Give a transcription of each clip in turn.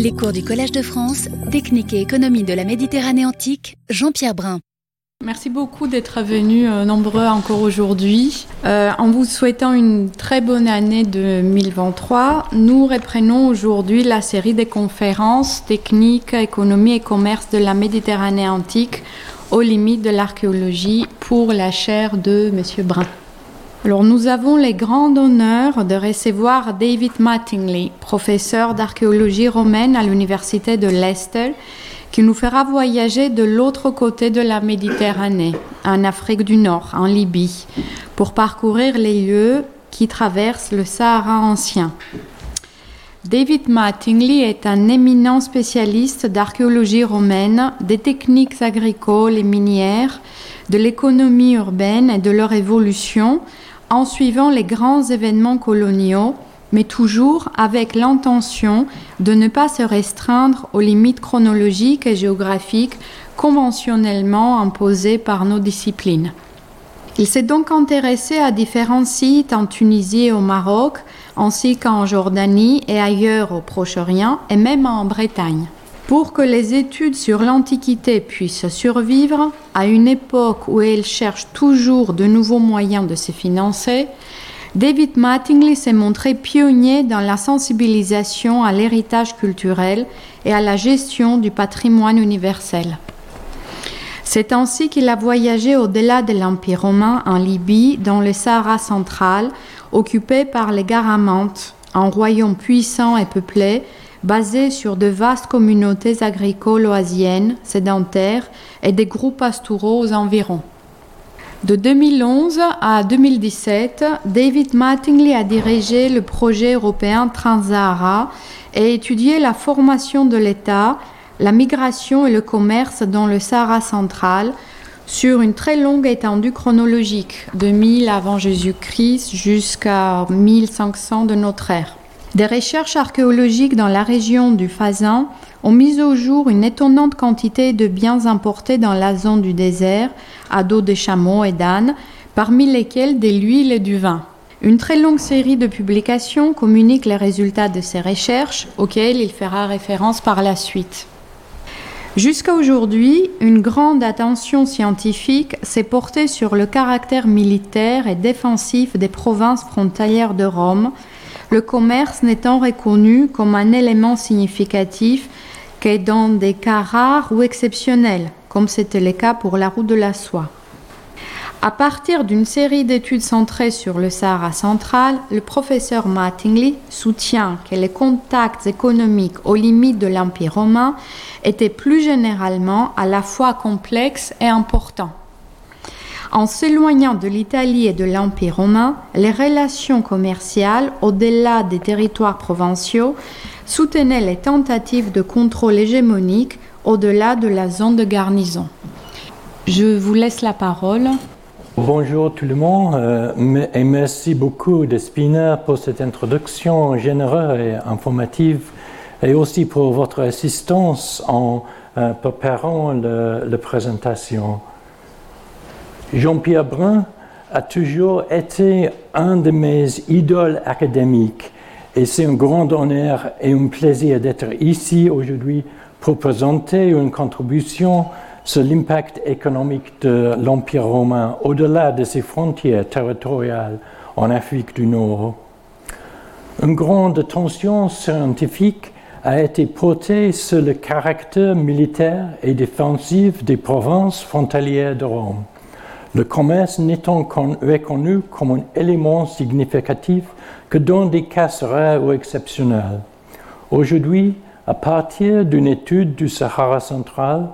Les cours du Collège de France, Technique et économie de la Méditerranée antique, Jean-Pierre Brun. Merci beaucoup d'être venus euh, nombreux encore aujourd'hui. Euh, en vous souhaitant une très bonne année 2023, nous reprenons aujourd'hui la série des conférences Technique, économie et commerce de la Méditerranée antique aux limites de l'archéologie pour la chaire de M. Brun. Alors, nous avons le grand honneur de recevoir David Mattingly, professeur d'archéologie romaine à l'Université de Leicester, qui nous fera voyager de l'autre côté de la Méditerranée, en Afrique du Nord, en Libye, pour parcourir les lieux qui traversent le Sahara ancien. David Mattingly est un éminent spécialiste d'archéologie romaine, des techniques agricoles et minières, de l'économie urbaine et de leur évolution, en suivant les grands événements coloniaux, mais toujours avec l'intention de ne pas se restreindre aux limites chronologiques et géographiques conventionnellement imposées par nos disciplines. Il s'est donc intéressé à différents sites en Tunisie et au Maroc, ainsi qu'en Jordanie et ailleurs au Proche-Orient et même en Bretagne. Pour que les études sur l'Antiquité puissent survivre à une époque où elles cherchent toujours de nouveaux moyens de se financer, David Mattingly s'est montré pionnier dans la sensibilisation à l'héritage culturel et à la gestion du patrimoine universel. C'est ainsi qu'il a voyagé au-delà de l'Empire romain en Libye, dans le Sahara central, occupé par les Garamantes, un royaume puissant et peuplé basé sur de vastes communautés agricoles oasiennes, sédentaires et des groupes pastoraux aux environs. De 2011 à 2017, David Mattingly a dirigé le projet européen Transsahara et étudié la formation de l'État, la migration et le commerce dans le Sahara central sur une très longue étendue chronologique, de 1000 avant Jésus-Christ jusqu'à 1500 de notre ère. Des recherches archéologiques dans la région du Fazan ont mis au jour une étonnante quantité de biens importés dans la zone du désert, à dos de chameaux et d'ânes, parmi lesquels de l'huile et du vin. Une très longue série de publications communique les résultats de ces recherches, auxquelles il fera référence par la suite. Jusqu'à aujourd'hui, une grande attention scientifique s'est portée sur le caractère militaire et défensif des provinces frontalières de Rome, le commerce n'étant reconnu comme un élément significatif que dans des cas rares ou exceptionnels, comme c'était le cas pour la route de la soie. À partir d'une série d'études centrées sur le Sahara central, le professeur Mattingly soutient que les contacts économiques aux limites de l'Empire romain étaient plus généralement à la fois complexes et importants. En s'éloignant de l'Italie et de l'Empire romain, les relations commerciales au-delà des territoires provinciaux soutenaient les tentatives de contrôle hégémonique au-delà de la zone de garnison. Je vous laisse la parole. Bonjour tout le monde euh, et merci beaucoup Despina pour cette introduction généreuse et informative et aussi pour votre assistance en euh, préparant la présentation. Jean-Pierre Brun a toujours été un de mes idoles académiques et c'est un grand honneur et un plaisir d'être ici aujourd'hui pour présenter une contribution sur l'impact économique de l'Empire romain au-delà de ses frontières territoriales en Afrique du Nord. Une grande attention scientifique a été portée sur le caractère militaire et défensif des provinces frontalières de Rome le commerce n'étant reconnu comme un élément significatif que dans des cas rares ou exceptionnels. Aujourd'hui, à partir d'une étude du Sahara central,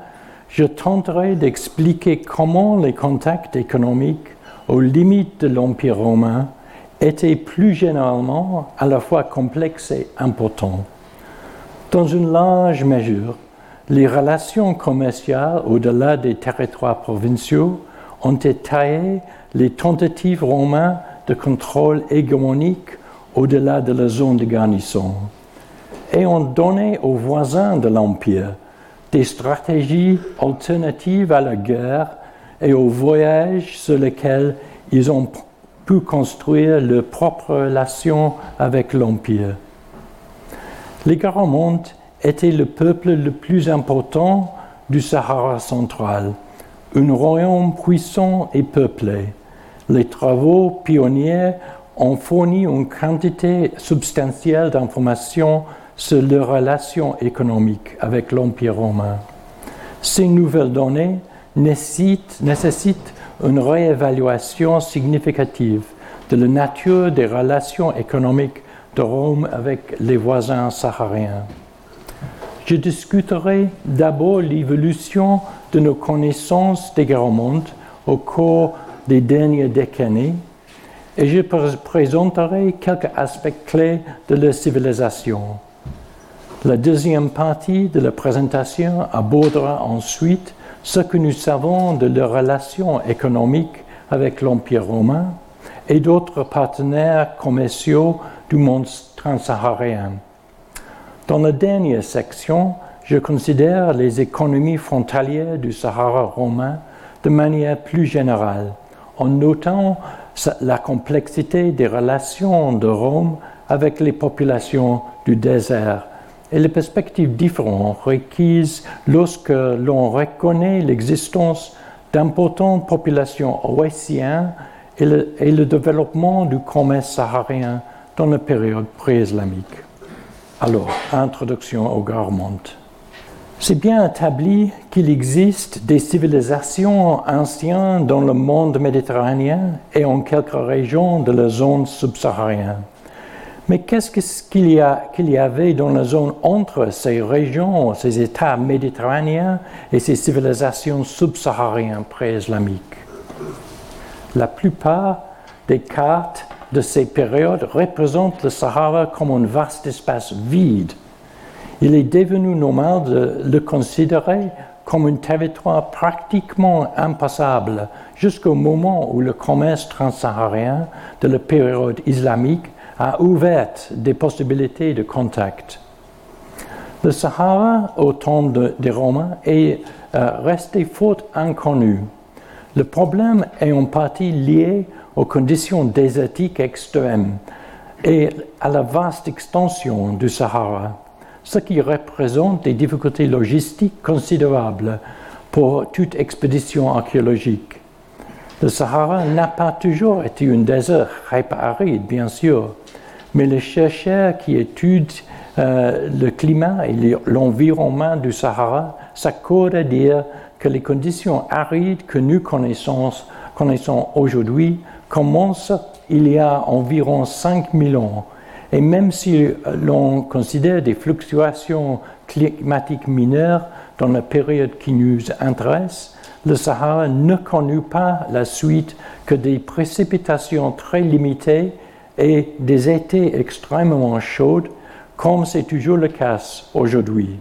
je tenterai d'expliquer comment les contacts économiques aux limites de l'Empire romain étaient plus généralement à la fois complexes et importants. Dans une large mesure, les relations commerciales au-delà des territoires provinciaux ont détaillé les tentatives romaines de contrôle hégémonique au-delà de la zone de garnison et ont donné aux voisins de l'Empire des stratégies alternatives à la guerre et aux voyages sur lesquels ils ont pu construire leurs propres relations avec l'Empire. Les Garamontes était le peuple le plus important du Sahara central, un royaume puissant et peuplé. Les travaux pionniers ont fourni une quantité substantielle d'informations sur leurs relations économiques avec l'Empire romain. Ces nouvelles données nécessitent, une réévaluation significative de la nature des relations économiques de Rome avec les voisins sahariens. Je discuterai d'abord l'évolution de nos connaissances des grands au cours des dernières décennies et je présenterai quelques aspects clés de leur civilisation. La deuxième partie de la présentation abordera ensuite ce que nous savons de leurs relations économiques avec l'Empire romain et d'autres partenaires commerciaux du monde transsaharien. Dans la dernière section, je considère les économies frontalières du Sahara romain de manière plus générale, en notant la complexité des relations de Rome avec les populations du désert et les perspectives différentes requises lorsque l'on reconnaît l'existence d'importantes populations oaséennes et et le développement du commerce saharien dans la période pré-islamique. Alors, introduction au Garmont. C'est bien établi qu'il existe des civilisations anciennes dans le monde méditerranéen et en quelques régions de la zone subsaharienne. Mais qu'est-ce qu'il y, avait dans la zone entre ces régions, ces États méditerranéens et ces civilisations subsahariennes pré-islamiques? La plupart des cartes de ces périodes représentent le Sahara comme un vaste espace vide. Il est devenu normal de le considérer comme un territoire pratiquement impassable jusqu'au moment où le commerce transsaharien de la période islamique a ouvert des possibilités de contact. Le Sahara, au temps des Romains, est euh, resté fort inconnu. Le problème est en partie lié aux conditions désertiques extrêmes et à la vaste extension du Sahara ce qui représente des difficultés logistiques considérables pour toute expédition archéologique. Le Sahara n'a pas toujours été un désert aride, bien sûr, mais les chercheurs qui étudient euh, le climat et l'environnement du Sahara s'accordent à dire que les conditions arides que nous connaissons, connaissons aujourd'hui commencent il y a environ 5000 ans. Et même si l'on considère des fluctuations climatiques mineures dans la période qui nous intéresse, le Sahara ne connut pas la suite que des précipitations très limitées et des étés extrêmement chauds, comme c'est toujours le cas aujourd'hui.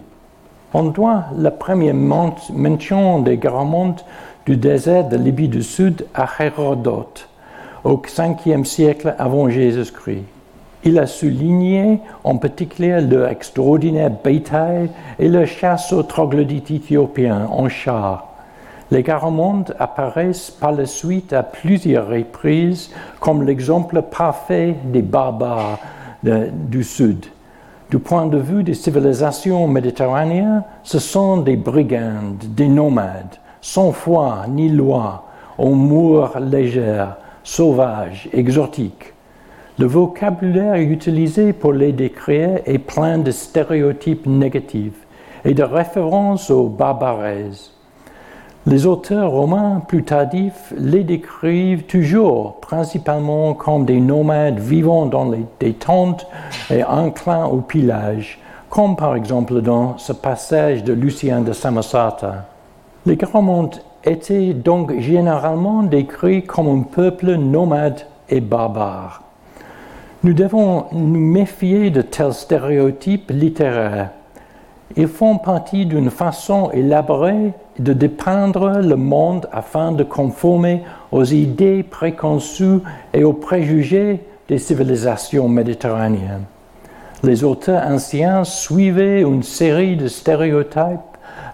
On doit la première mention des grands du désert de Libye du Sud à Hérodote, au 5e siècle avant Jésus-Christ. Il a souligné en particulier leur extraordinaire bétail et le chasse aux troglodytes éthiopiens en char. Les garamondes apparaissent par la suite à plusieurs reprises comme l'exemple parfait des barbares du Sud. Du point de vue des civilisations méditerranéennes, ce sont des brigands, des nomades, sans foi ni loi, aux moeurs légères, sauvages, exotiques. Le vocabulaire utilisé pour les décrire est plein de stéréotypes négatifs et de références aux barbaraises. Les auteurs romains plus tardifs les décrivent toujours principalement comme des nomades vivant dans des tentes et enclins au pillage, comme par exemple dans ce passage de Lucien de Samosata. Les Gramontes étaient donc généralement décrits comme un peuple nomade et barbare. Nous devons nous méfier de tels stéréotypes littéraires. Ils font partie d'une façon élaborée de dépeindre le monde afin de conformer aux idées préconçues et aux préjugés des civilisations méditerranéennes. Les auteurs anciens suivaient une série de stéréotypes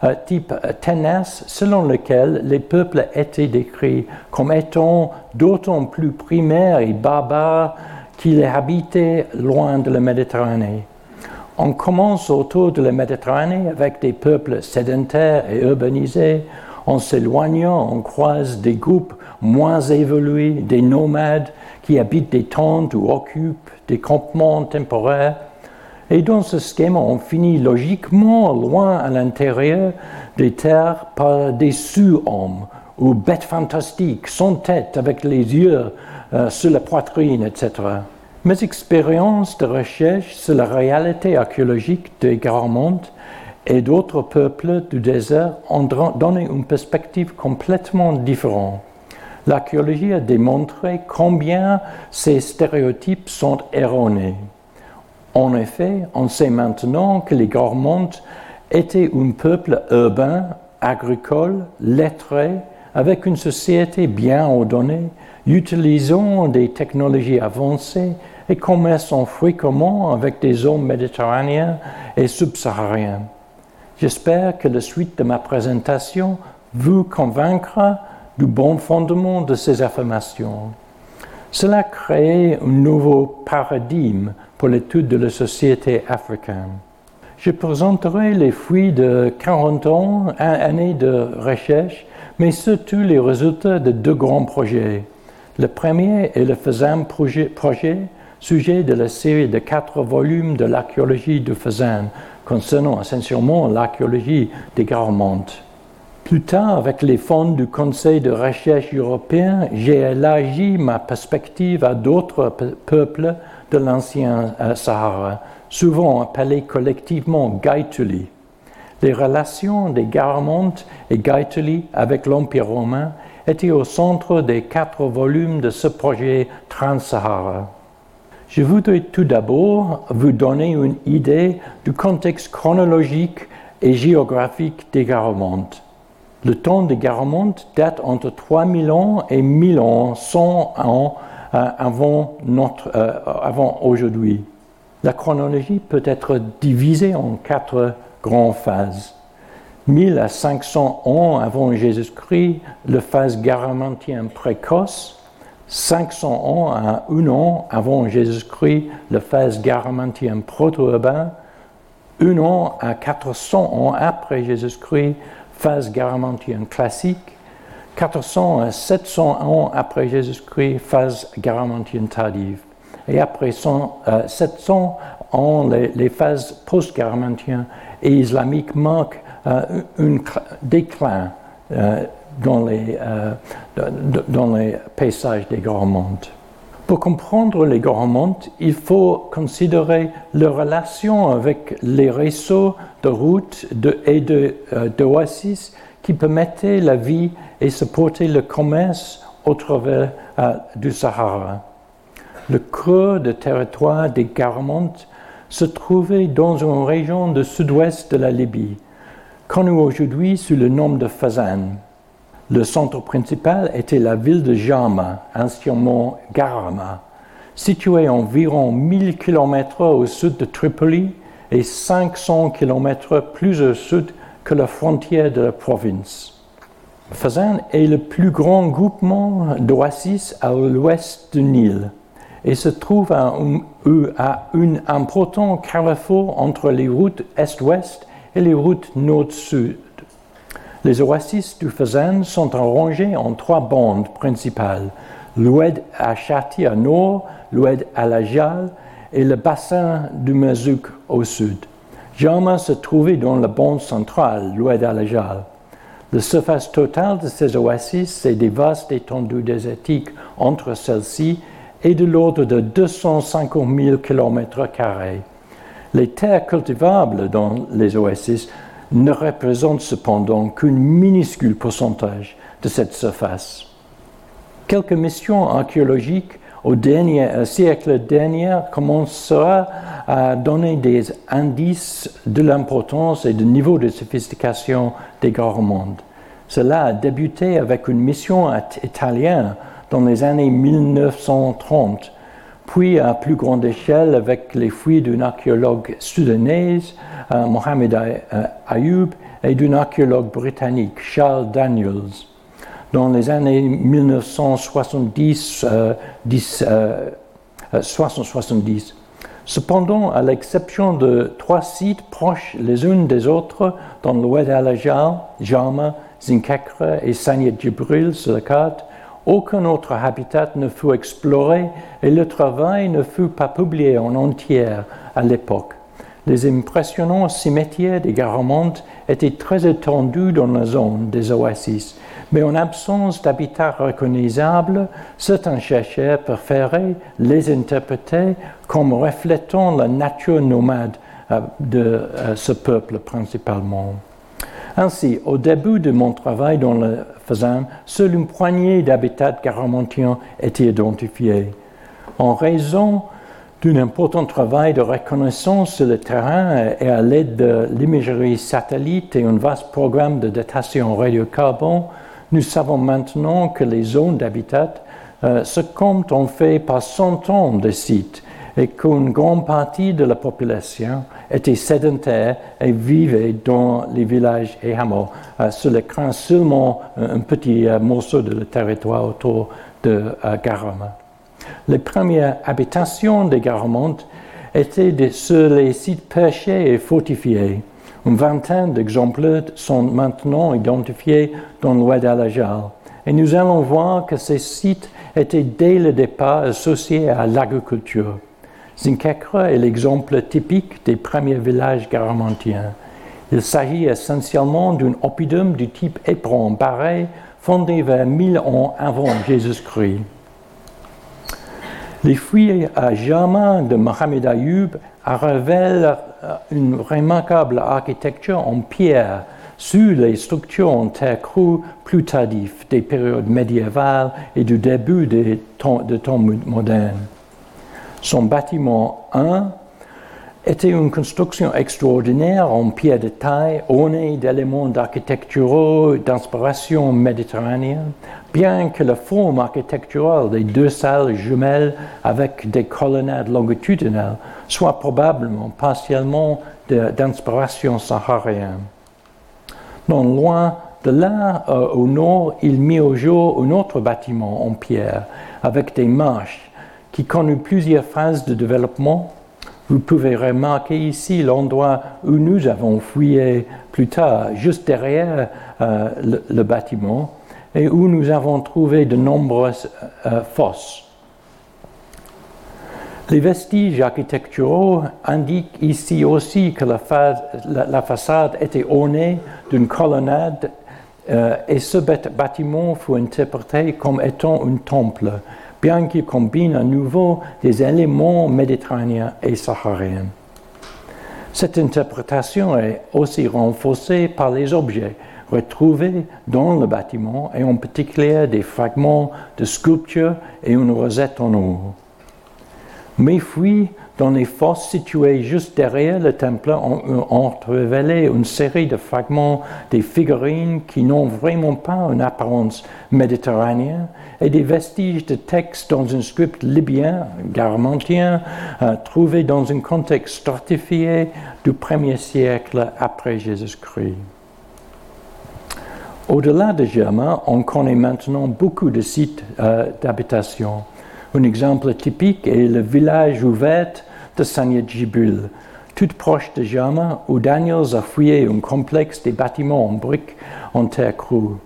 euh, type tenace selon lesquels les peuples étaient décrits comme étant d'autant plus primaires et barbares qu'il habitait loin de la Méditerranée. On commence autour de la Méditerranée avec des peuples sédentaires et urbanisés. En s'éloignant, on croise des groupes moins évolués, des nomades qui habitent des tentes ou occupent des campements temporaires. Et dans ce schéma, on finit logiquement loin à l'intérieur des terres par des sous-hommes ou bêtes fantastiques, sans tête, avec les yeux euh, sur la poitrine, etc. Mes expériences de recherche sur la réalité archéologique des Garmontes et d'autres peuples du désert ont donné une perspective complètement différente. L'archéologie a démontré combien ces stéréotypes sont erronés. En effet, on sait maintenant que les Garmontes étaient un peuple urbain, agricole, lettré, avec une société bien ordonnée, utilisant des technologies avancées et commerçant fréquemment avec des hommes méditerranéens et subsahariens. J'espère que la suite de ma présentation vous convaincra du bon fondement de ces affirmations. Cela crée un nouveau paradigme pour l'étude de la société africaine. Je présenterai les fruits de 40 ans, années de recherche, mais surtout les résultats de deux grands projets. Le premier est le Fazan projet, sujet de la série de quatre volumes de l'archéologie du Fazan, concernant essentiellement l'archéologie des Garmontes. Plus tard, avec les fonds du Conseil de recherche européen, j'ai élargi ma perspective à d'autres peuples de l'ancien euh, Sahara, souvent appelés collectivement Gaituli. Les relations des Garmontes et Gaituli avec l'Empire romain étaient au centre des quatre volumes de ce projet Trans-Sahara. Je voudrais tout d'abord vous donner une idée du contexte chronologique et géographique des Garamontes. Le temps des Garamontes date entre 3000 ans et 1000 ans, 100 ans euh, euh, avant aujourd'hui. La chronologie peut être divisée en quatre grandes phases. 1000 à 500 ans avant Jésus-Christ, la phase garamantienne précoce, 500 ans à un an avant Jésus-Christ, la phase garamantienne proto-urbain, un an à 400 ans après Jésus-Christ, phase garamantienne classique, 400 à 700 ans après Jésus-Christ, phase garamantienne tardive. Et après 100, 700 euh, ans, les, phases post-garamantiennes et islamiques marquent euh, un déclin. Euh, dans les, euh, dans les paysages des Garamontes. Pour comprendre les Garamontes, il faut considérer leur relation avec les réseaux de routes de, et d'oasis qui permettaient la vie et supportaient le commerce au travers du Sahara. Le creux de territoire des Garamontes se trouvait dans une région du sud-ouest de la Libye, connue aujourd'hui sous le nom de Fazan. Le centre principal était la ville de Jama, anciennement Garama, située environ 1000 km au sud de Tripoli et 500 km plus au sud que la frontière de la province. Fazan est le plus grand groupement d'oasis à l'ouest du Nil et se trouve à un, à un important carrefour entre les routes est-ouest et les routes nord-sud. Les oasis du Fazan sont arrangés en trois bandes principales, l'oued à Chati à nord, l'oued à la Jal et le bassin du Mazouk au sud. Jama se trouvait dans la bande centrale, l'oued à la Jal. La surface totale de ces oasis, c'est des vastes étendues désertiques entre celles-ci et de l'ordre de 250 000 km. Les terres cultivables dans les oasis ne représente cependant qu'un minuscule pourcentage de cette surface. Quelques missions archéologiques au euh, siècle dernier commencera à donner des indices de l'importance et du niveau de sophistication des Garmondes. Cela a débuté avec une mission italienne dans les années 1930 puis à plus grande échelle avec les fouilles d'un archéologue soudanais, euh, Mohamed euh, Ayoub, et d'un archéologue britannique, Charles Daniels. Dans les années 1970, 70, Cependant, à l'exception de trois sites proches les uns des autres dans l'ouest Alajal, Jama, Zinkekre et Sanyet Jibril sur la carte, aucun autre habitat ne fut exploré et le travail ne fut pas publié en entier à l'époque. Les impressionnants cimetières des Garamontes étaient très étendus dans la zone des oasis, mais en absence d'habitat reconnaissable, certains chercheurs préféraient les interpréter comme reflétant la nature nomade euh, de euh, ce peuple principalement. Ainsi, au début de mon travail dans le Fazan, seule une poignée d'habitats garamontiens étaient identifiés. En raison d'un important travail de reconnaissance sur le terrain et à l'aide de l'imagerie satellite et un vaste programme de datation radiocarbone, nous savons maintenant que les zones d'habitat euh, se comptent en fait par centaines de sites et qu'une grande partie de la population était sédentaire et vivait dans les villages et hameaux, euh, sur l'écran seulement un petit euh, morceau de le territoire autour de Garama. Les premières habitations des Garamontes étaient sur les sites perchés et fortifiés. Une vingtaine d'exemplaires sont maintenant identifiés dans l'ouest. Et nous allons voir que ces sites étaient dès le départ associés à l'agriculture. Zinkekre est l'exemple typique des premiers villages garamontiens. Il s'agit essentiellement d'un oppidum du type éperon barré fondé vers 1000 ans avant Jésus-Christ. Les fouilles à Jama de Mohamed Ayoub révèlent euh, une remarquable architecture en pierre sur les structures en terre crue plus tardives des périodes médiévales et du début des temps, de temps modernes. Son bâtiment 1 était une construction extraordinaire en pierre de taille, ornée d'éléments d'architecturaux d'inspiration méditerranéenne, bien que la forme architecturale des deux salles jumelles avec des colonnades longitudinales soit probablement partiellement d'inspiration saharienne. Non loin de là, euh, au nord, il mit au jour un autre bâtiment en pierre avec des marches qui connut plusieurs phases de développement vous pouvez remarquer ici l'endroit où nous avons fouillé plus tard, juste derrière euh, le, bâtiment, et où nous avons trouvé de nombreuses euh, fosses. Les vestiges architecturaux indiquent ici aussi que la, façade était ornée d'une colonnade euh, et ce bâtiment fut interprété comme étant un temple bien qu'il combine à nouveau des éléments méditerranéens et sahariens. Cette interprétation est aussi renforcée par les objets retrouvés dans le bâtiment et en particulier des fragments de sculpture et une rosette en or. Mes fouilles dans les fosses situées juste derrière le temple ont, révélé une série de fragments des figurines qui n'ont vraiment pas une apparence méditerranéenne et des vestiges de textes dans un script libyen, garmentien, euh, trouvé dans un contexte stratifié du premier siècle après Jésus-Christ. Au-delà de Germain, on connaît maintenant beaucoup de sites euh, d'habitation. Un exemple typique est le village ouvert de Sanya Jibul, toute proche de Jama, où Daniels a fouillé un complexe des bâtiments en briques en terre crue.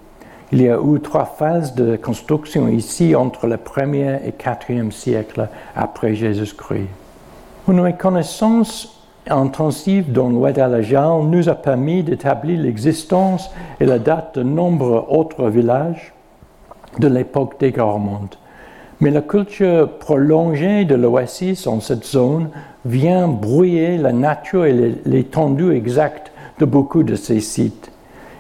Il y a eu trois phases de construction ici entre le 1er et 4e siècle après Jésus-Christ. Une reconnaissance intensive dans Alajal nous a permis d'établir l'existence et la date de nombreux autres villages de l'époque des Garmontes. Mais la culture prolongée de l'oasis en cette zone vient brouiller la nature et l'étendue exacte de beaucoup de ces sites.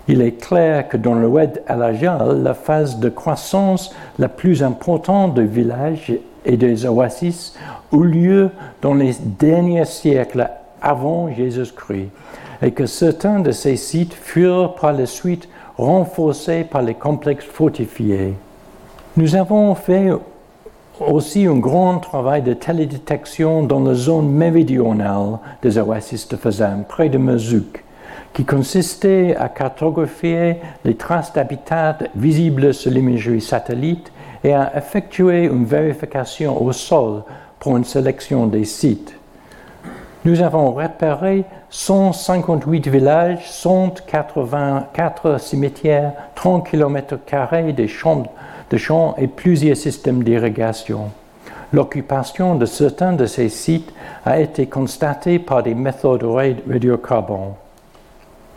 Il est clair que dans l'ouest alajal, la phase de croissance la plus importante des villages et des oasis eut lieu dans les derniers siècles avant Jésus-Christ, et que certains de ces sites furent par la suite renforcés par les complexes fortifiés. Nous avons fait aussi un grand travail de télédétection dans la zone méridionale des oasis de Fazan, près de Mezouk, qui consistait à cartographier les traces d'habitat visibles sur l'imagerie satellite et à effectuer une vérification au sol pour une sélection des sites. Nous avons repéré 158 villages, 184 cimetières, 30 km de champs, de champs et plusieurs systèmes d'irrigation. L'occupation de certains de ces sites a été constatée par des méthodes radiocarbone.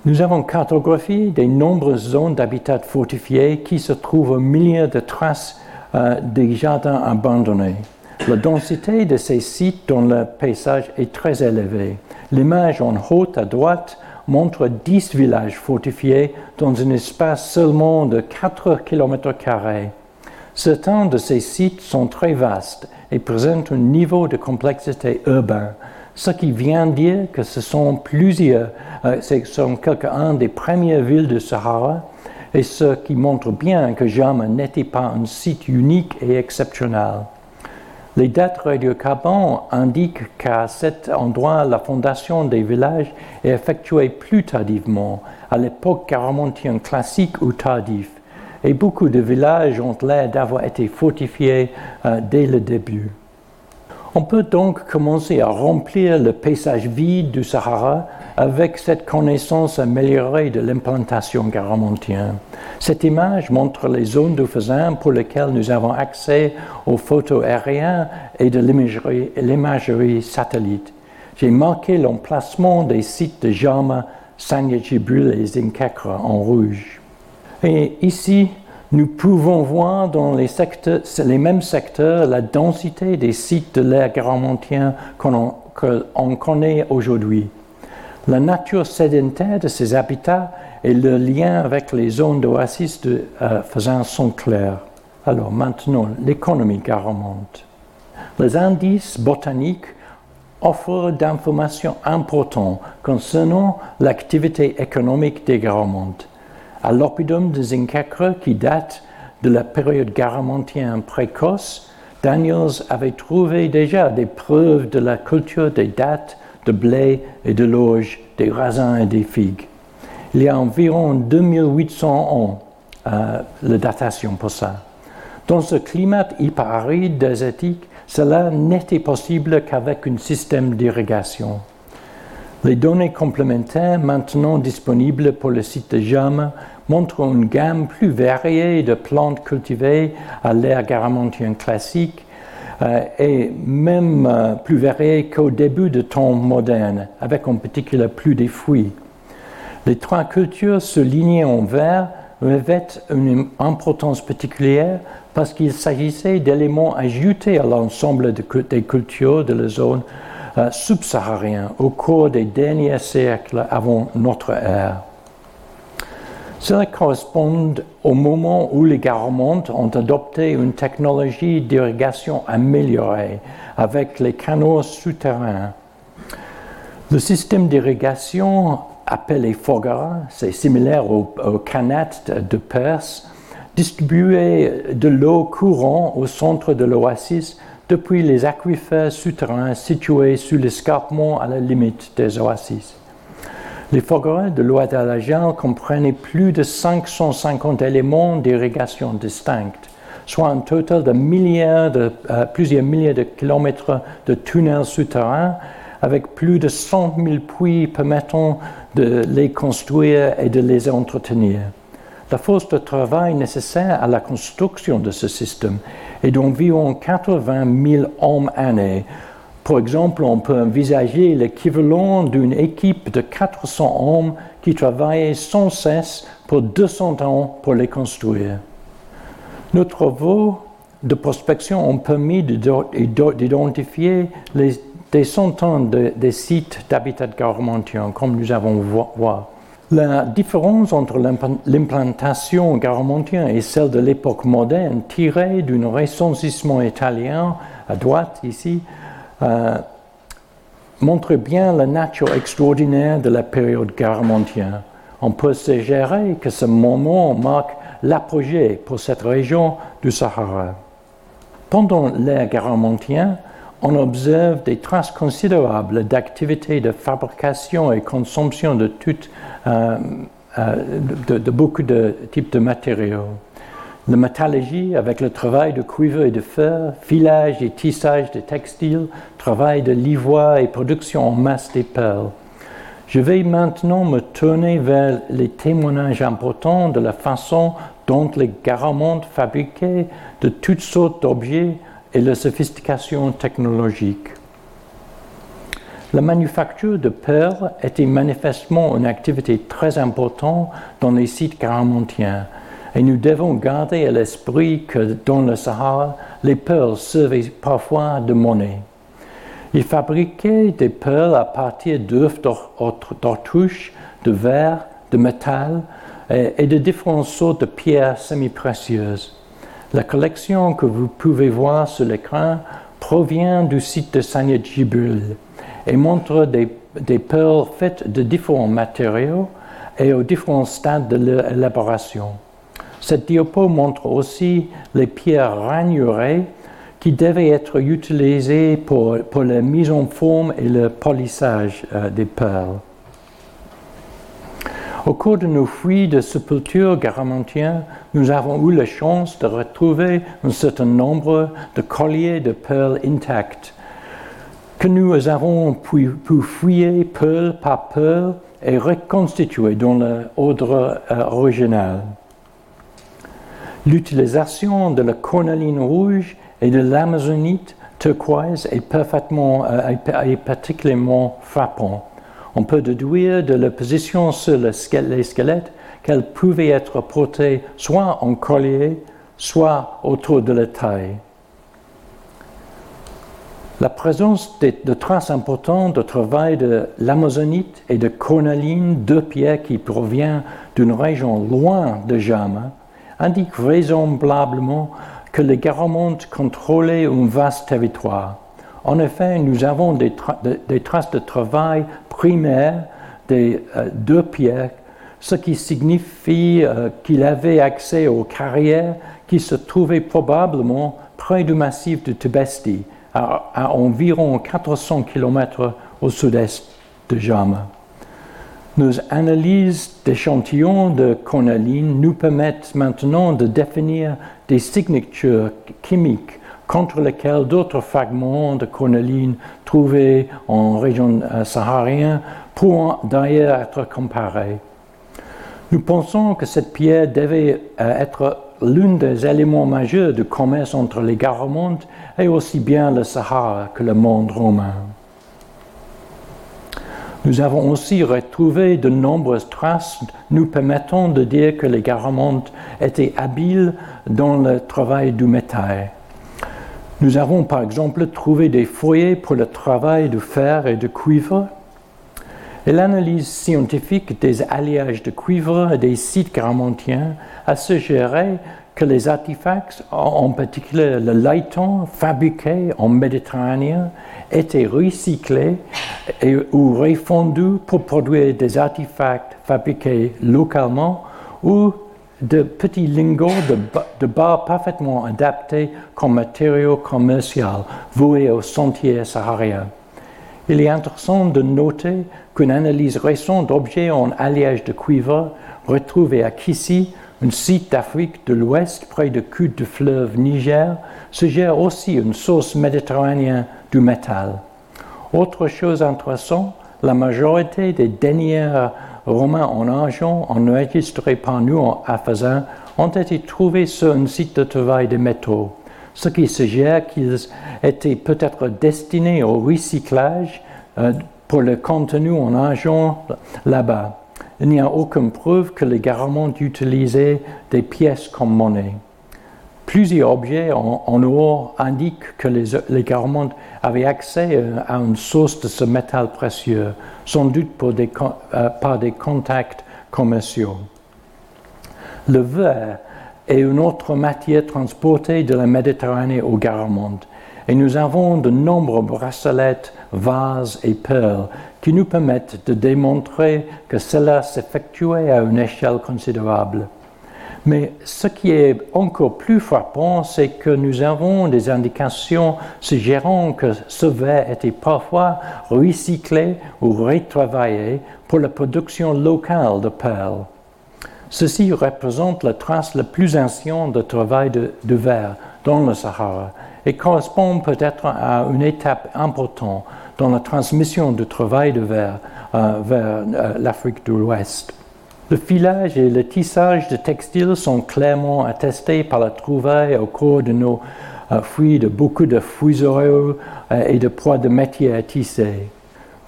Nous avons cartographié de nombreuses zones d'habitat fortifiés qui se trouvent au milieu de traces euh, des jardins abandonnés. La densité de ces sites dans le paysage est très élevée. L'image en haut à droite montre 10 villages fortifiés dans un espace seulement de 4 km. Certains de ces sites sont très vastes et présentent un niveau de complexité urbain, ce qui vient dire que ce sont plusieurs, euh, ce sont quelques-uns des premières villes du Sahara et ce qui montre bien que Jama n'était pas un site unique et exceptionnel. Les dates radiocarbone indiquent qu'à cet endroit, la fondation des villages est effectuée plus tardivement, à l'époque caramontienne classique ou tardif, et beaucoup de villages ont l'air d'avoir été fortifiés euh, dès le début. On peut donc commencer à remplir le paysage vide du Sahara avec cette connaissance améliorée de l'implantation garamontienne. Cette image montre les zones du Faisan pour lesquelles nous avons accès aux photos aériennes et de l'imagerie satellite. J'ai marqué l'emplacement des sites de Jama, Sangye-Jibril et Zinkakra en rouge. Et ici, nous pouvons voir dans les, mêmes secteurs la densité des sites de l'ère garamontien qu'on connaît aujourd'hui. La nature sédentaire de ces habitats et le lien avec les zones d'oasis de euh, sont clairs. Alors maintenant, l'économie garamonte. Les indices botaniques offrent d'informations importantes concernant l'activité économique des garamontes. À l'oppidum de Zinkakre, qui date de la période garamontienne précoce, Daniels avait trouvé déjà des preuves de la culture des dates de blé et de l'orge, des raisins et des figues. Il y a environ 2800 ans euh, la datation pour ça. Dans ce climat hyperaride désertique, cela n'était possible qu'avec un système d'irrigation. Les données complémentaires maintenant disponibles pour le site de Jama montrent une gamme plus variée de plantes cultivées à l'ère garamontienne classique euh, et même euh, plus varié qu'au début du temps moderne, avec en particulier plus des fruits. Les trois cultures soulignées en vert revêtent une importance particulière parce qu'il s'agissait d'éléments ajoutés à l'ensemble des cultures de la zone euh, subsaharienne au cours des derniers siècles avant notre ère. Cela correspond au moment où les Garamontes ont adopté une technologie d'irrigation améliorée avec les canaux souterrains. Le système d'irrigation appelé Fogara, c'est similaire au, au canat de Perse, distribuait de l'eau courante au centre de l'oasis depuis les aquifères souterrains situés sous l'escarpement à la limite des oasis. Les forêts de de comprenaient plus de 550 éléments d'irrigation distincts, soit un total de euh, plusieurs milliers de kilomètres de tunnels souterrains avec plus de 100 000 puits permettant de les construire et de les entretenir. La force de travail nécessaire à la construction de ce système est d'environ 80 000 hommes années, par exemple, on peut envisager l'équivalent d'une équipe de 400 hommes qui travaillaient sans cesse pour 200 ans pour les construire. Nos travaux de prospection ont permis d'identifier des centaines de, sites d'habitat garmentien, comme nous avons vu. La différence entre l'implantation garmontienne et celle de l'époque moderne, tirée d'un recensissement italien à droite ici, euh, montre bien la nature extraordinaire de la période garamontienne. On peut suggérer que ce moment marque l'apogée pour cette région du Sahara. Pendant l'ère garamontienne, on observe des traces considérables d'activités de fabrication et consommation de, toutes, euh, euh, de beaucoup de types de matériaux. La métallurgie avec le travail de cuivre et de fer, filage et tissage de textiles, travail de l'ivoire et production en masse des perles. Je vais maintenant me tourner vers les témoignages importants de la façon dont les garamontes fabriquaient de toutes sortes d'objets et la sophistication technologique. La manufacture de perles était manifestement une activité très importante dans les sites garamontiens et nous devons garder à l'esprit que dans le Sahara, les perles servaient parfois de monnaie. Ils fabriquaient des perles à partir d'œufs d'autruche, de verre, de métal et de différentes sortes de pierres semi-précieuses. La collection que vous pouvez voir sur l'écran provient du site de Sanya et montre des, des, faites de différents matériaux et aux différents stades de l'élaboration. Cette diapo montre aussi les pierres ragnurées qui devaient être utilisées pour, la mise en forme et le polissage euh, des perles. Au cours de nos fouilles de sépultures garamantiennes, nous avons eu la chance de retrouver un certain nombre de colliers de perles intacts que nous avons pu, fouiller perle par perle et reconstituer dans l'ordre euh, original. L'utilisation de la cornaline rouge et de l'amazonite turquoise est, parfaitement, euh, est particulièrement frappant. On peut déduire de la position sur le les squelettes qu'elles pouvaient être portées soit en collier, soit autour de la taille. La présence de, traces importantes de travail de l'amazonite et de cornaline, deux pierres qui proviennent d'une région loin de Jama, indique vraisemblablement que les Garamontes contrôlaient un vaste territoire. En effet, nous avons des, traces de travail primaire des euh, deux pierres, ce qui signifie euh, qu'il avait accès aux carrières qui se trouvaient probablement près du massif de Tibesti, à, à environ 400 km au sud-est de Jama. Nos analyses d'échantillons de cornaline nous permettent maintenant de définir des signatures chimiques contre lesquelles d'autres fragments de cornaline trouvés en région euh, saharienne pourront d'ailleurs être comparés. Nous pensons que cette pierre devait euh, être l'un des éléments majeurs du commerce entre les Garamontes et aussi bien le Sahara que le monde romain. Nous avons aussi retrouvé de nombreuses traces nous permettant de dire que les Garamontes étaient habiles dans le travail du métal. Nous avons par exemple trouvé des foyers pour le travail du fer et du cuivre. Et l'analyse scientifique des alliages de cuivre des sites garamontiens a suggéré que les artefacts, en particulier le laiton fabriqué en Méditerranée, étaient recyclés et, ou refondus pour produire des artefacts fabriqués localement ou de petits lingots de, de barres parfaitement adaptés comme matériaux commercial voués au sentier saharien. Il est intéressant de noter qu'une analyse récente d'objets en alliage de cuivre retrouvés à Kissi un site d'Afrique de l'Ouest près du cul du fleuve Niger suggère aussi une source méditerranéenne du métal. Autre chose intéressante, la majorité des deniers romains en argent enregistrés par nous à Fazan ont été trouvés sur un site de travail de métaux, ce qui suggère qu'ils étaient peut-être destinés au recyclage euh, pour le contenu en argent là-bas il n'y a aucune preuve que les Garamontes utilisaient des pièces comme monnaie. Plusieurs objets en, or indiquent que les, les avaient accès euh, à une source de ce métal précieux, sans doute euh, par des contacts commerciaux. Le verre est une autre matière transportée de la Méditerranée aux Garamontes, et nous avons de nombreux bracelets, vases et perles qui nous permettent de démontrer que cela s'effectuait à une échelle considérable. Mais ce qui est encore plus frappant, c'est que nous avons des indications suggérant que ce verre était parfois recyclé ou retravaillé pour la production locale de perles. Ceci représente la trace la plus ancienne de travail de, verre dans le Sahara et correspond peut-être à une étape importante dans la transmission du travail de verre euh, vers euh, l'Afrique de l'Ouest. Le filage et le tissage de textiles sont clairement attestés par la trouvaille au cours de nos euh, fouilles de beaucoup de fuseaux et de proies de métier à tisser.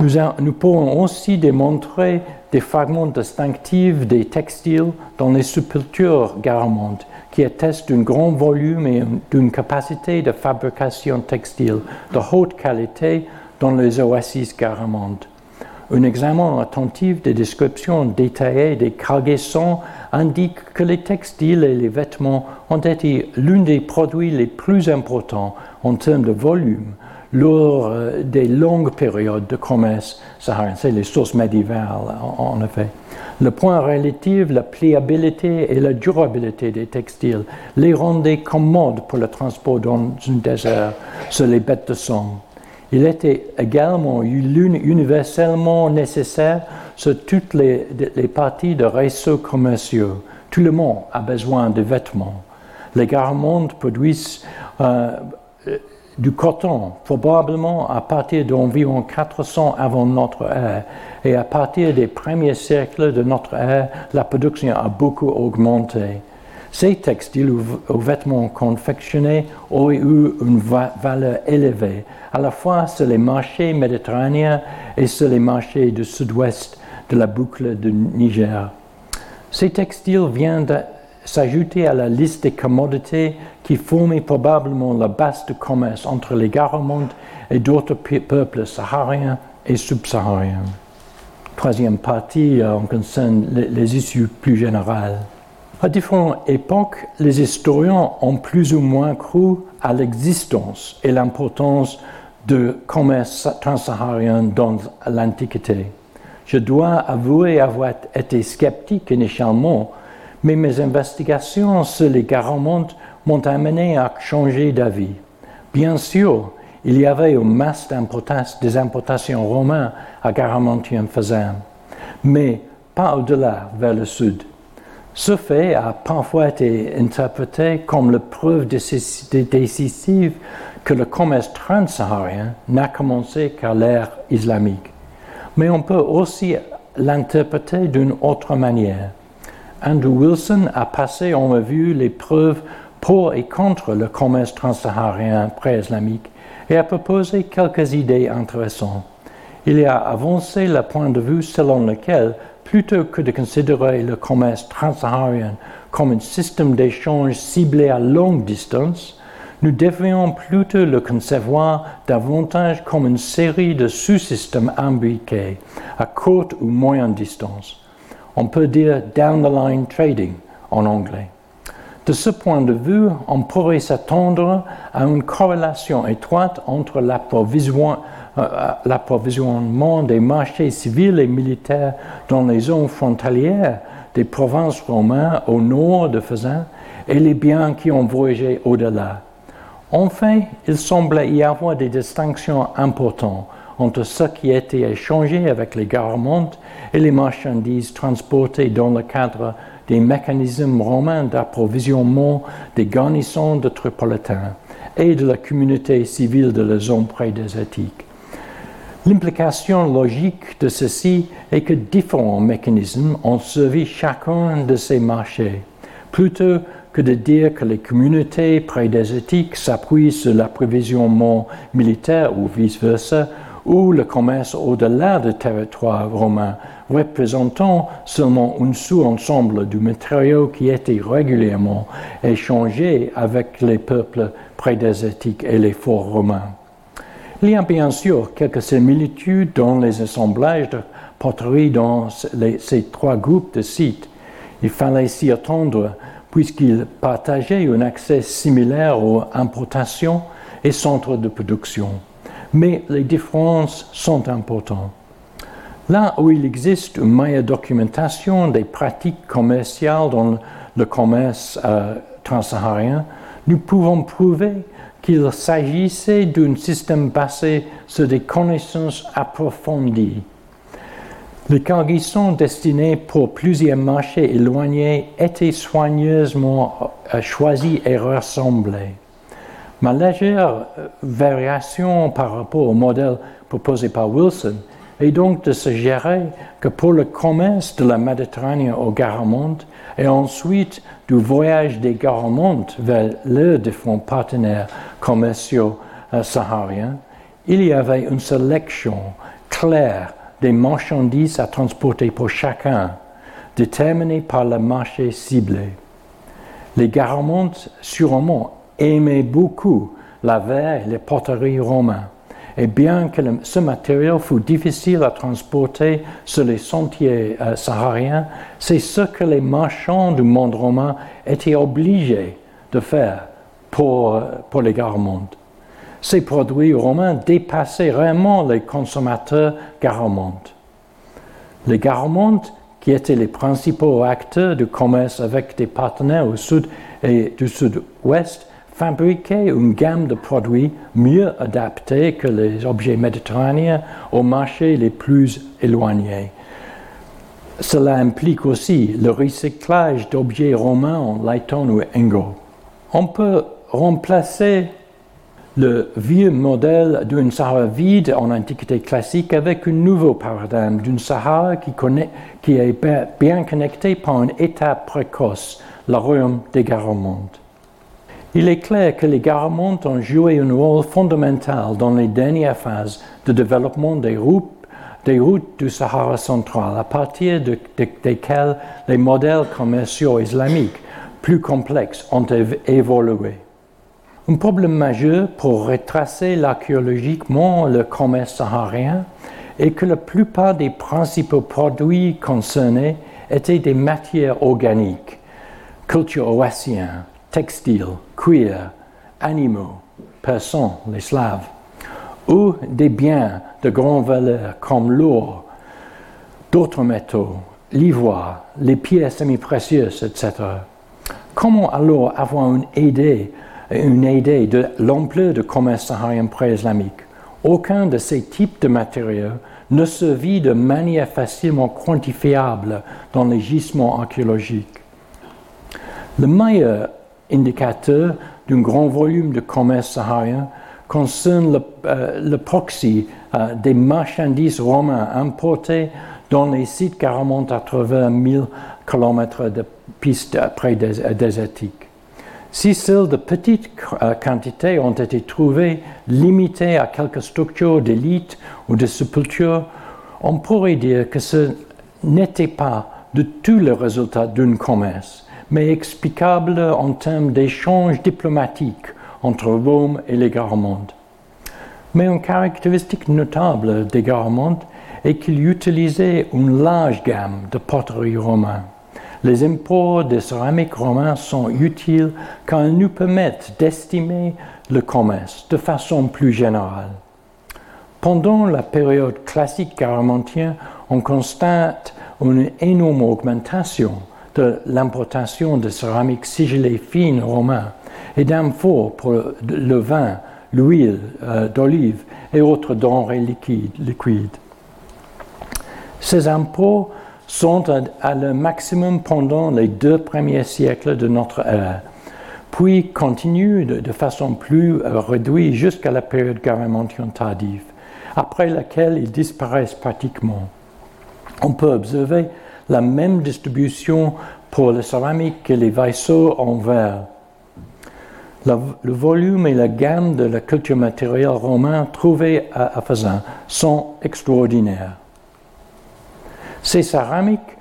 Nous, nous, pouvons aussi démontrer des fragments distinctifs des textiles dans les sépultures garamantes qui attestent d'un grand volume et d'une capacité de fabrication textile de haute qualité dans les oasis garamantes. Un examen attentif des descriptions détaillées des cargaisons indique que les textiles et les vêtements ont été l'un des produits les plus importants en termes de volume lors euh, des longues périodes de commerce saharien. C'est les sources médiévales, en, effet. Le point relatif, la pliabilité et la durabilité des textiles les rendaient commodes pour le transport dans un désert sur les bêtes de sang. Il était également universellement nécessaire sur toutes les, parties de réseaux commerciaux. Tout le monde a besoin de vêtements. Les garments produisent euh, du coton, probablement à partir d'environ 400 avant notre ère. Et à partir des premiers siècles de notre ère, la production a beaucoup augmenté. Ces textiles ou vêtements confectionnés ont eu une valeur élevée, à la fois sur les marchés méditerranéens et sur les marchés du sud-ouest de la boucle du Niger. Ces textiles viennent s'ajouter à la liste des commodités qui formaient probablement la base de commerce entre les Garamontes et d'autres peuples sahariens et subsahariens. Troisième partie en concerne les issues plus générales. À différentes époques, les historiens ont plus ou moins cru à l'existence et l'importance du commerce transsaharien dans l'Antiquité. Je dois avouer avoir été sceptique initialement, mais mes investigations sur les Garamontes m'ont amené à changer d'avis. Bien sûr, il y avait une masse des importations romaines à Garamontium Fazan, mais pas au-delà, vers le sud. Ce fait a parfois été interprété comme la preuve décisive que le commerce transsaharien n'a commencé qu'à l'ère islamique. Mais on peut aussi l'interpréter d'une autre manière. Andrew Wilson a passé en revue les preuves pour et contre le commerce transsaharien pré-islamique et a proposé quelques idées intéressantes. Il a avancé le point de vue selon lequel, plutôt que de considérer le commerce transsaharien comme un système d'échange ciblé à longue distance, nous devrions plutôt le concevoir davantage comme une série de sous-systèmes imbriqués à courte ou moyenne distance. On peut dire down the line trading en anglais. De ce point de vue, on pourrait s'attendre à une corrélation étroite entre euh, l'approvisionnement des marchés civils et militaires dans les zones frontalières des provinces romaines au nord de Fezzan et les biens qui ont voyagé au-delà. Enfin, il semblait y avoir des distinctions importantes entre ce qui était échangé avec les Garamontes et les marchandises transportées dans le cadre des mécanismes romains d'approvisionnement des garnisons de Tripolitains et de la communauté civile de la zone prédésertique. L'implication logique de ceci est que différents mécanismes ont servi chacun de ces marchés, plutôt que de dire que les communautés prédésertiques s'appuient sur l'approvisionnement militaire ou vice-versa, ou le commerce au-delà du territoire romain, représentant seulement un sous-ensemble du matériau qui était régulièrement échangé avec les peuples prédésertiques et les forts romains. Il y a bien sûr quelques similitudes dans les assemblages de poterie dans ces trois groupes de sites. Il fallait s'y attendre puisqu'ils partageaient un accès similaire aux importations et centres de production. Mais les différences sont importantes. Là où il existe une meilleure documentation des pratiques commerciales dans le commerce euh, transsaharien, nous pouvons prouver qu'il s'agissait d'un système basé sur des connaissances approfondies. Les cargaisons destinées pour plusieurs marchés éloignés étaient soigneusement euh, choisies et ressemblées. Ma légère euh, variation par rapport au modèle proposé par Wilson est donc de suggérer que pour le commerce de la Méditerranée au Garamonte et ensuite du voyage des Garamontes vers leurs différents partenaires commerciaux euh, sahariens, il y avait une sélection claire des marchandises à transporter pour chacun, déterminées par le marché ciblé. Les Garamontes, sûrement, aimaient beaucoup la verre et les poteries romains. Et bien que ce matériau fût difficile à transporter sur les sentiers euh, sahariens, c'est ce que les marchands du monde romain étaient obligés de faire pour, euh, pour les Garamontes ces produits romains dépassaient vraiment les consommateurs garamontes. Les garamontes, qui étaient les principaux acteurs du commerce avec des partenaires au sud et du sud-ouest, fabriquaient une gamme de produits mieux adaptés que les objets méditerranéens aux marchés les plus éloignés. Cela implique aussi le recyclage d'objets romains en laiton ou ingot. On peut remplacer le vieux modèle d'une Sahara vide en Antiquité classique avec un nouveau paradigme d'une Sahara qui, est bien connectée par une étape précoce, le royaume des Garamontes. Il est clair que les Garamontes ont joué un rôle fondamental dans les dernières phases de développement des routes, du Sahara central, à partir de, desquelles les modèles commerciaux islamiques plus complexes ont évolué. Un problème majeur pour retracer archéologiquement le commerce saharien est que la plupart des principaux produits concernés étaient des matières organiques, culture oasienne, textiles, cuir, animaux, persans, les Slaves, ou des biens de grande valeur comme l'or, d'autres métaux, l'ivoire, les pièces semi-précieuses, etc. Comment alors avoir une idée une idée de l'ampleur du commerce saharien pré-islamique? Aucun de ces types de matériaux ne se vit de manière facilement quantifiable dans les gisements archéologiques. Le meilleur indicateur d'un grand volume de commerce saharien concerne le, euh, proxy euh, des marchandises romains importées dans les sites remontent à travers 1000 km de pistes pré-désertiques. Si seules de petites euh, quantités ont été trouvées, limitées à quelques structures d'élite ou de sépultures, on pourrait dire que ce n'était pas de tout le résultat d'un commerce, mais explicable en termes d'échanges diplomatiques entre Rome et les Garamontes. Mais une caractéristique notable des Garamontes est qu'ils utilisaient une large gamme de poteries romaines. Les imports de céramique romains sont utiles car ils nous permettent d'estimer le commerce de façon plus générale. Pendant la période classique caramontienne, on constate une énorme augmentation l'importation de céramique sigillée fine romain et d'amphores pour le vin, l'huile euh, d'olive et autres denrées liquides. Ces impôts sont à, leur maximum pendant les deux premiers siècles de notre ère, puis continuent de, façon plus euh, réduite jusqu'à la période garamantienne tardive, après laquelle ils disparaissent pratiquement. On peut observer la même distribution pour la céramique que les vaisseaux en verre. Le, volume et la gamme de la culture matérielle romaine trouvée à, à sont extraordinaires. Ces céramiques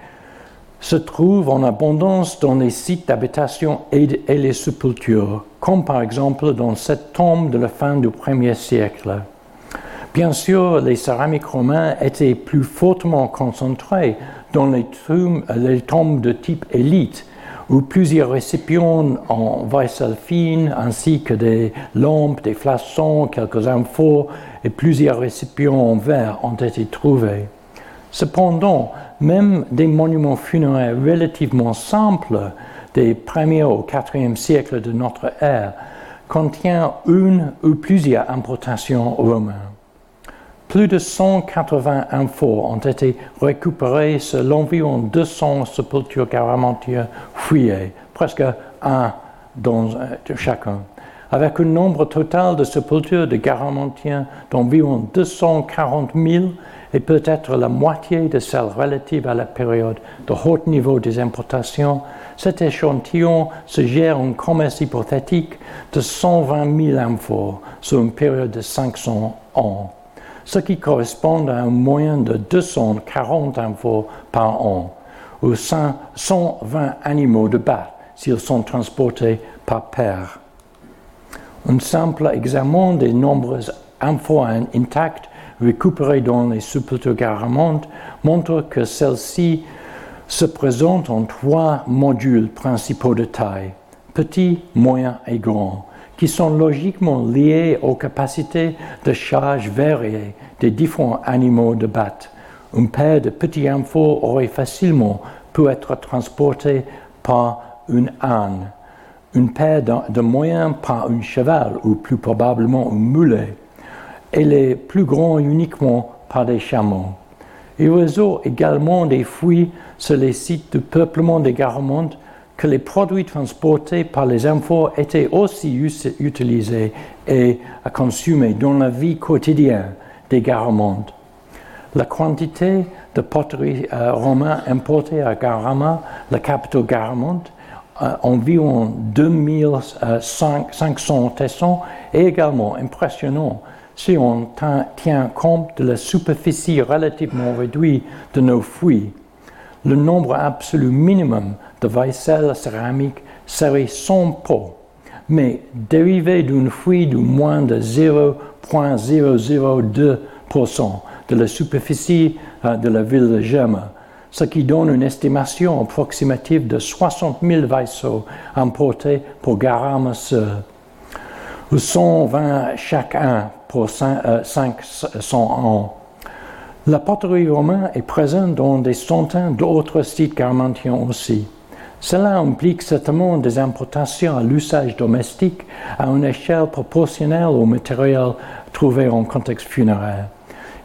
se trouvent en abondance dans les sites d'habitation et, les sépultures, comme par exemple dans cette tombe de la fin du 1er siècle. Bien sûr, les céramiques romains étaient plus fortement concentrées dans les tombes, de type élite, où plusieurs récipients en vaisselle fine, ainsi que des lampes, des flaçons, quelques amphores et plusieurs récipients en verre ont été trouvés. Cependant, même des monuments funéraires relativement simples des 1er au 4e siècle de notre ère contiennent une ou plusieurs importations romaines. Plus de 180 infos ont été récupérés sur l'environ 200 sépultures garamantiennes fouillées, presque un dans chacun, avec un nombre total de sépultures de garamantiens d'environ 240 000 et peut-être la moitié de celles relatives à la période de haut niveau des importations, cet échantillon suggère un commerce hypothétique de 120 000 amphores sur une période de 500 ans ce qui correspond à un moyen de 240 infos par an, ou 120 animaux de bas s'ils sont transportés par paire. Un simple examen des nombreuses infos intactes récupérées dans les garamantes montre que celles-ci se présentent en trois modules principaux de taille, petit, moyen et grand qui sont logiquement liées aux capacités de charge variées des différents animaux de batte. Une paire de petits amphores aurait facilement pu être transportée par une âne, une paire de moyens par un cheval ou plus probablement un mulet, et les plus grands uniquement par des chameaux. Il réseau également des fouilles sur les sites de peuplement des Garamontes que les produits transportés par les infos étaient aussi utilisés et consommés dans la vie quotidienne des Garamontes. La quantité de poterie euh, romaine à Garama, la capitale Garamonte, euh, environ 2500 tessons, est également impressionnant si on tient compte de la superficie relativement réduite de nos fouilles. Le nombre absolu minimum de vaisselle céramique serait 100 pots, mais dérivé d'une fouille de moins de 0,002% de la superficie euh, de la ville de Gemme, ce qui donne une estimation approximative de 60 000 vaisseaux importés pour Garama seul, ou 120 chacun pour 500 ans. La poterie romaine est présente dans des centaines d'autres sites garamantiens aussi. Cela implique certainement des importations à l'usage domestique à une échelle proportionnelle au matériel trouvé en contexte funéraire.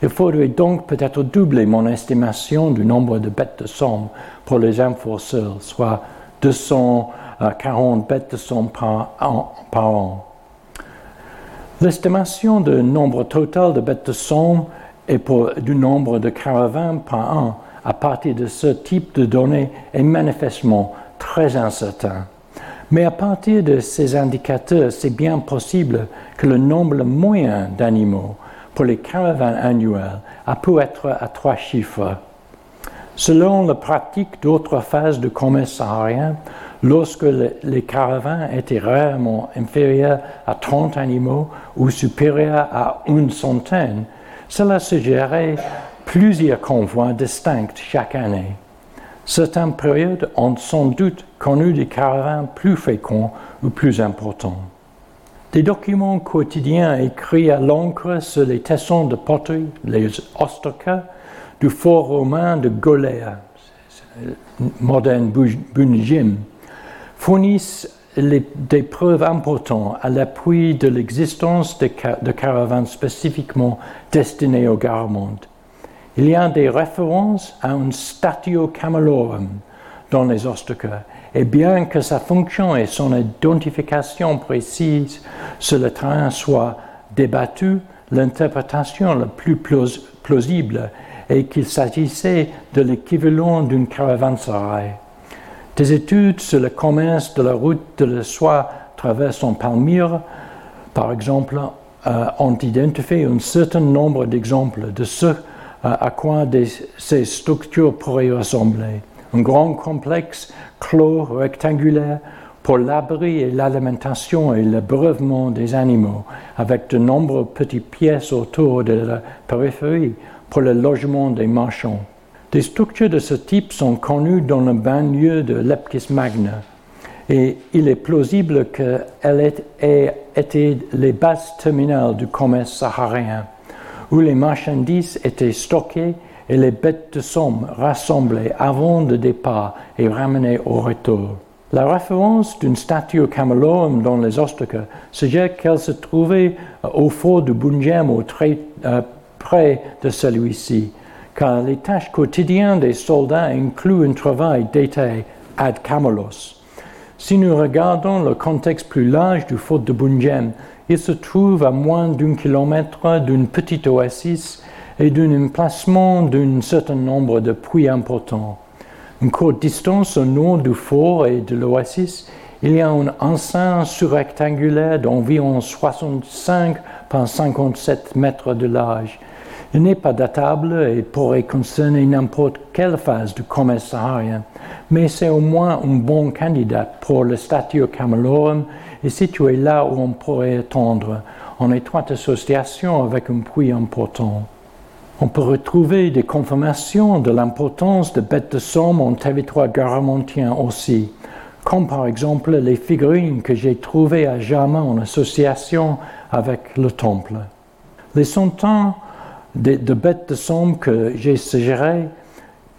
Il faudrait donc peut-être doubler mon estimation du nombre de bêtes de somme pour les seuls, soit 240 bêtes de somme par an. L'estimation du nombre total de bêtes de somme et du nombre de caravanes par an à partir de ce type de données est manifestement très incertain. Mais à partir de ces indicateurs, c'est bien possible que le nombre moyen d'animaux pour les caravanes annuelles a pu être à trois chiffres. Selon la pratique d'autres phases du commerce saharien, lorsque les caravanes étaient rarement inférieures à 30 animaux ou supérieures à une centaine, cela suggérait plusieurs convois distincts chaque année. Certaines périodes ont sans doute connu des caravanes plus féconds ou plus importants. Des documents quotidiens écrits à l'encre sur les tessons de poterie, les ostoka, du fort romain de Golea, moderne Bunjim, fournissent des preuves importantes à l'appui de l'existence de, de, caravanes spécifiquement destinées au Garmonde il y a des références à un statio camelorum dans les ostoka, et bien que sa fonction et son identification précise sur le terrain soient débattues, l'interprétation la plus plausible est qu'il s'agissait de l'équivalent d'une caravanserai. Des études sur le commerce de la route de la soie traversant Palmyre, par exemple, euh, ont identifié un certain nombre d'exemples de ce à quoi ces structures pourraient ressembler. Un grand complexe clos rectangulaire pour l'abri et l'alimentation et le breuvement des animaux, avec de nombreuses petites pièces autour de la périphérie pour le logement des marchands. Des structures de ce type sont connues dans le banlieue de Lepkis Magna, et il est plausible qu'elles aient été les bases terminales du commerce saharien où les marchandises étaient stockées et les bêtes de somme rassemblées avant le départ et ramenées au retour. La référence d'une statue camelorum dans les Ostoka suggère qu'elle se trouvait euh, au fort de Bunjem ou très euh, près de celui-ci, car les tâches quotidiennes des soldats incluent un travail d'été ad camelos. Si nous regardons le contexte plus large du fort de Bunjem, il se trouve à moins d'un kilomètre d'une petite oasis et d'un emplacement d'un certain nombre de puits importants. Une courte distance au nord du fort et de l'oasis, il y a une enceinte surrectangulaire d'environ 65 par 57 mètres de large. Il n'est pas datable et pourrait concerner n'importe quelle phase du commerce saharien, mais c'est au moins un bon candidat pour le statut Camelorum et situé là où on pourrait attendre, en étroite association avec un puits important. On peut retrouver des confirmations de l'importance de bêtes de somme en territoire garamontien aussi, comme par exemple les figurines que j'ai trouvées à Jama en association avec le temple. Les centaines de, bêtes de somme que j'ai suggérées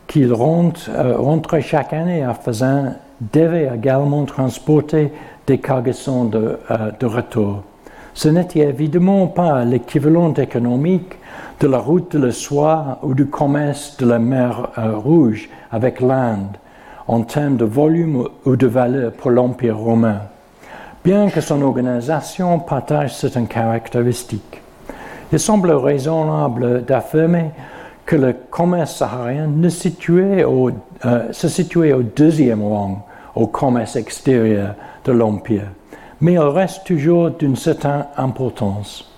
qu'ils euh, rentraient chaque année à Faisan devaient également transporter des cargaisons de, euh, retour. Ce n'était évidemment pas l'équivalent économique de la route de la soie ou du commerce de la mer euh, Rouge avec l'Inde en termes de volume ou de valeur pour l'Empire romain, bien que son organisation partage certaines caractéristiques. Il semble raisonnable d'affirmer que le commerce saharien euh, se situait au deuxième rang au commerce extérieur de l'Empire, mais il reste toujours d'une certaine importance.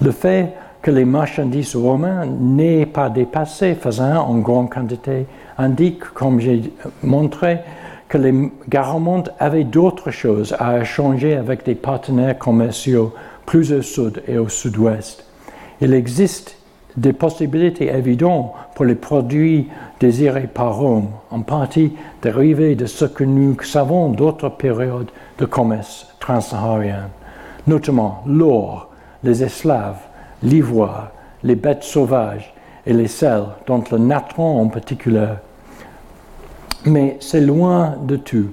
Le fait que les marchandises romaines n'aient pas dépassé faisant en grande quantité indique, comme j'ai montré, que les Garamontes avaient d'autres choses à échanger avec des partenaires commerciaux plus au sud et au sud-ouest. Il existe des possibilités évidentes pour les produits désirés par Rome, en partie dérivés de ce que nous savons d'autres périodes de commerce transsaharien, notamment l'or, les esclaves, l'ivoire, les bêtes sauvages et les sels, dont le natron en particulier. Mais c'est loin de tout.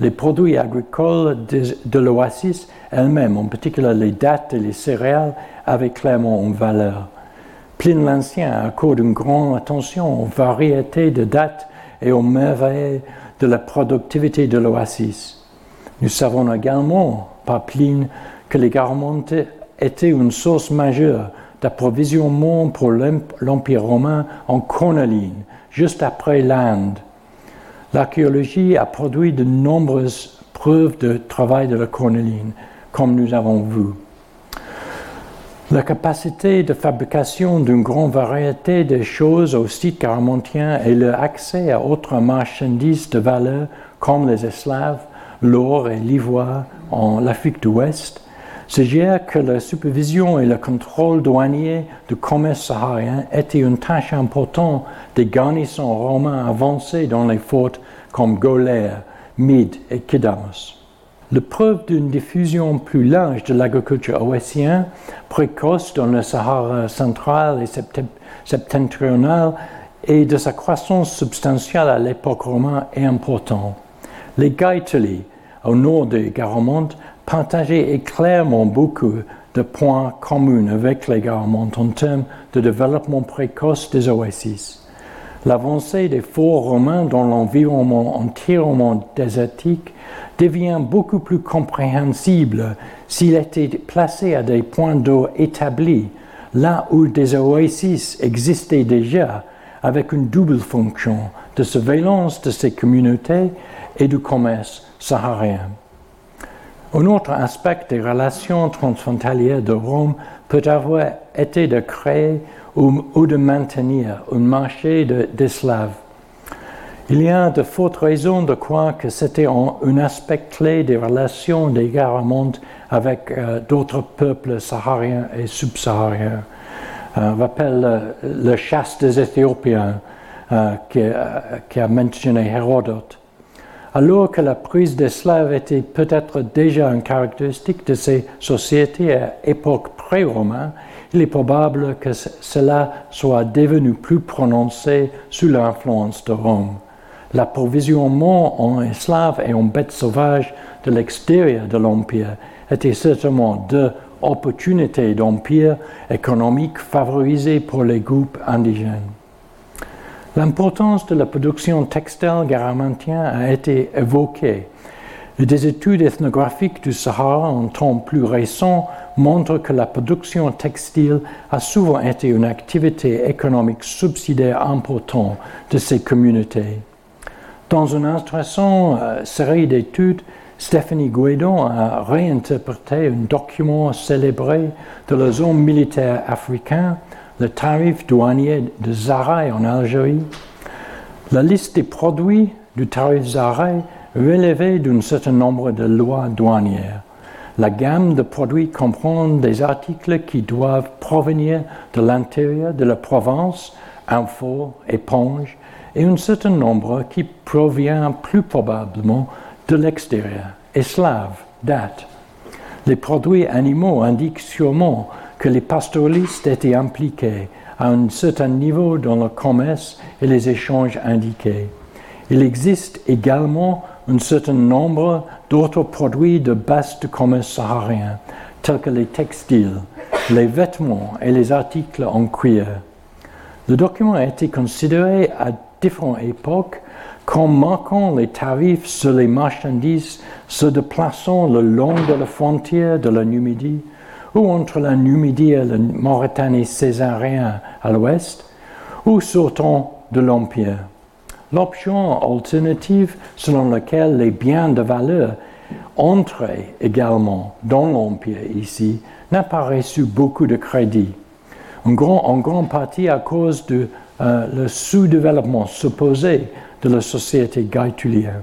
Les produits agricoles de, l'oasis elles-mêmes, en particulier les dattes et les céréales, avaient clairement une valeur. Pline l'Ancien accorde une grande attention aux variétés de dates et aux merveilles de la productivité de l'oasis. Nous savons également par Pline que les Garamontes étaient une source majeure d'approvisionnement pour l'Empire romain en cornaline, juste après l'Inde. L'archéologie a produit de nombreuses preuves de travail de la cornaline, comme nous avons vu. La capacité de fabrication d'une grande variété de choses au site caramontien et l'accès à autres marchandises de valeur comme les esclaves, l'or et l'ivoire en Afrique de l'Ouest suggèrent que la supervision et le contrôle douanier du commerce saharien étaient une tâche importante des garnisons romains avancés dans les forts comme Golère, Mide et Kidamos. La preuve d'une diffusion plus large de l'agriculture oasienne, précoce dans le Sahara central et septentrional, et de sa croissance substantielle à l'époque romaine est important. Les Gaetuli, au nord de Garamonte, partageaient clairement beaucoup de points communs avec les Garamontes en termes de développement précoce des oasis. L'avancée des forts romains dans l'environnement entièrement désertique devient beaucoup plus compréhensible s'il était placé à des points d'eau établis, là où des oasis existaient déjà, avec une double fonction de surveillance de ces communautés et du commerce saharien. Un autre aspect des relations transfrontalières de Rome peut avoir été de créer ou, de maintenir un marché d'esclaves. Il y a de fortes raisons de croire que c'était un aspect clé des relations des Garamontes avec euh, d'autres peuples sahariens et subsahariens. Euh, on rappelle le, chasse des Éthiopiens euh, qui, a mentionné Hérodote. Alors que la prise d'esclaves était peut-être déjà une caractéristique de ces sociétés à époque pré-romaine, il est probable que cela soit devenu plus prononcé sous l'influence de Rome. L'approvisionnement en esclaves et en bêtes sauvages de l'extérieur de l'Empire était certainement deux opportunité d'empire économique favorisé pour les groupes indigènes. L'importance de la production textile garamantienne a été évoquée. des études ethnographiques du Sahara en temps plus récent montrent que la production textile a souvent été une activité économique subsidiaire importante de ces communautés. Dans une intéressante euh, série d'études, Stephanie Guédon a réinterprété un document célébré de la zone militaire africaine, le tarif douanier de Zaraï en Algérie. La liste des produits du tarif Zaraï relevait d'un certain nombre de lois douanières. La gamme de produits comprend des articles qui doivent provenir de l'intérieur de la province, info, éponge, et un certain nombre qui provient plus probablement de l'extérieur, esclaves, date. Les produits animaux indiquent sûrement que les pastoralistes étaient impliqués à un certain niveau dans le commerce et les échanges indiqués. Il existe également un certain nombre d'autres produits de base de commerce saharien, tels que les textiles, les vêtements et les articles en cuir. Le document a été considéré à différentes époques comme marquant les tarifs sur les marchandises se déplaçant le long de la frontière de la Numidie ou entre la Numidie et la Mauritanie césarienne à l'ouest, ou sortant de l'Empire. L'option alternative selon laquelle les biens de valeur entraient également dans l'Empire ici n'a pas reçu beaucoup de crédit, en, grande partie à cause de euh, sous-développement supposé de la société gaïtulienne.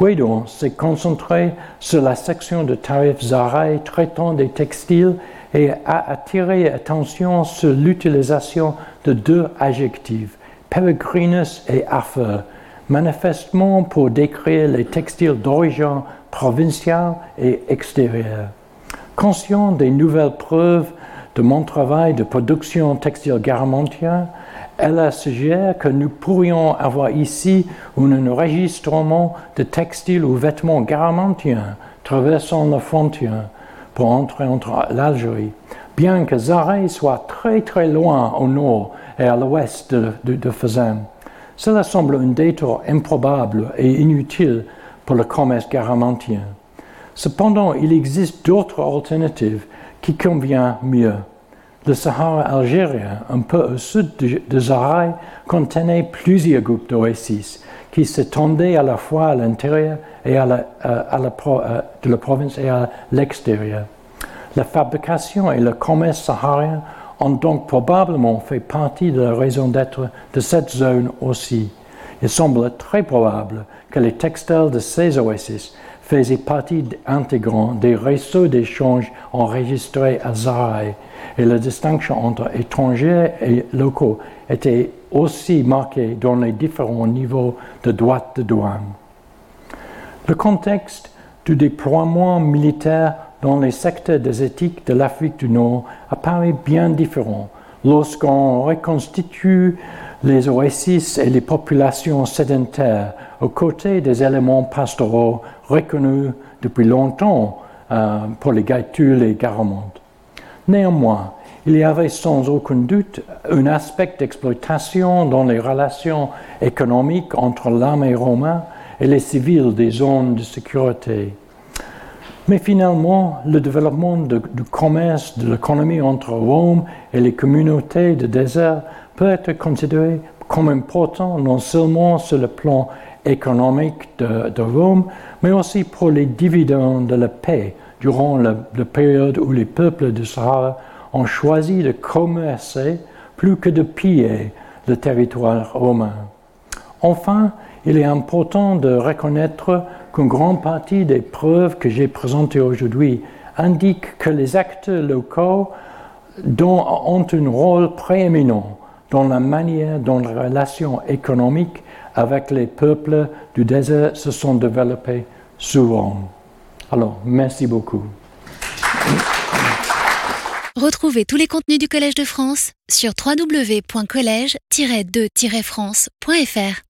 Guédon s'est concentré sur la section de tarifs Zaraï traitant des textiles et a attiré attention sur l'utilisation de deux adjectifs, peregrinus et affreux, manifestement pour décrire les textiles d'origine provinciale et extérieure. Conscient des nouvelles preuves de mon travail de production textile garamantienne, elle a suggéré que nous pourrions avoir ici un enregistrement de textiles ou vêtements garamantiens traversant la frontière pour entrer entre l'Algérie, bien que Zaré soit très très loin au nord et à l'ouest de, de, Cela semble un détour improbable et inutile pour le commerce garamantien. Cependant, il existe d'autres alternatives qui conviennent mieux. Le Sahara algérien, un peu au sud de, de contenait plusieurs groupes d'oasis qui s'étendaient à la fois à l'intérieur et à euh, euh, de la province et à l'extérieur. La fabrication et le commerce saharien ont donc probablement fait partie de la raison d'être de cette zone aussi. Il semble très probable que les textiles de ces oasis faisaient partie intégrante des réseaux d'échanges enregistrés à Zaraï et la distinction entre étrangers et locaux était aussi marquée dans les différents niveaux de droite de douane. Le contexte du déploiement militaire dans les secteurs des éthiques de l'Afrique du Nord apparaît bien différent lorsqu'on reconstitue les oasis et les populations sédentaires aux côtés des éléments pastoraux reconnus depuis longtemps euh, pour les Gaïtules et Garamontes. Néanmoins, il y avait sans aucun doute un aspect d'exploitation dans les relations économiques entre l'armée romaine et les civils des zones de sécurité. Mais finalement, le développement du commerce, de l'économie entre Rome et les communautés de désert peut être considéré comme important non seulement sur le plan économique de, Rome, mais aussi pour les dividendes de la paix durant la, période où les peuples du Sahara ont choisi de commercer plus que de piller le territoire romain. Enfin, il est important de reconnaître qu'une grande partie des preuves que j'ai présentées aujourd'hui indiquent que les acteurs locaux ont un rôle prééminent dans la manière dont les relations économiques avec les peuples du désert se sont développées souvent. Alors, merci beaucoup. Retrouvez tous les contenus du Collège de France sur www.colège-2-france.fr.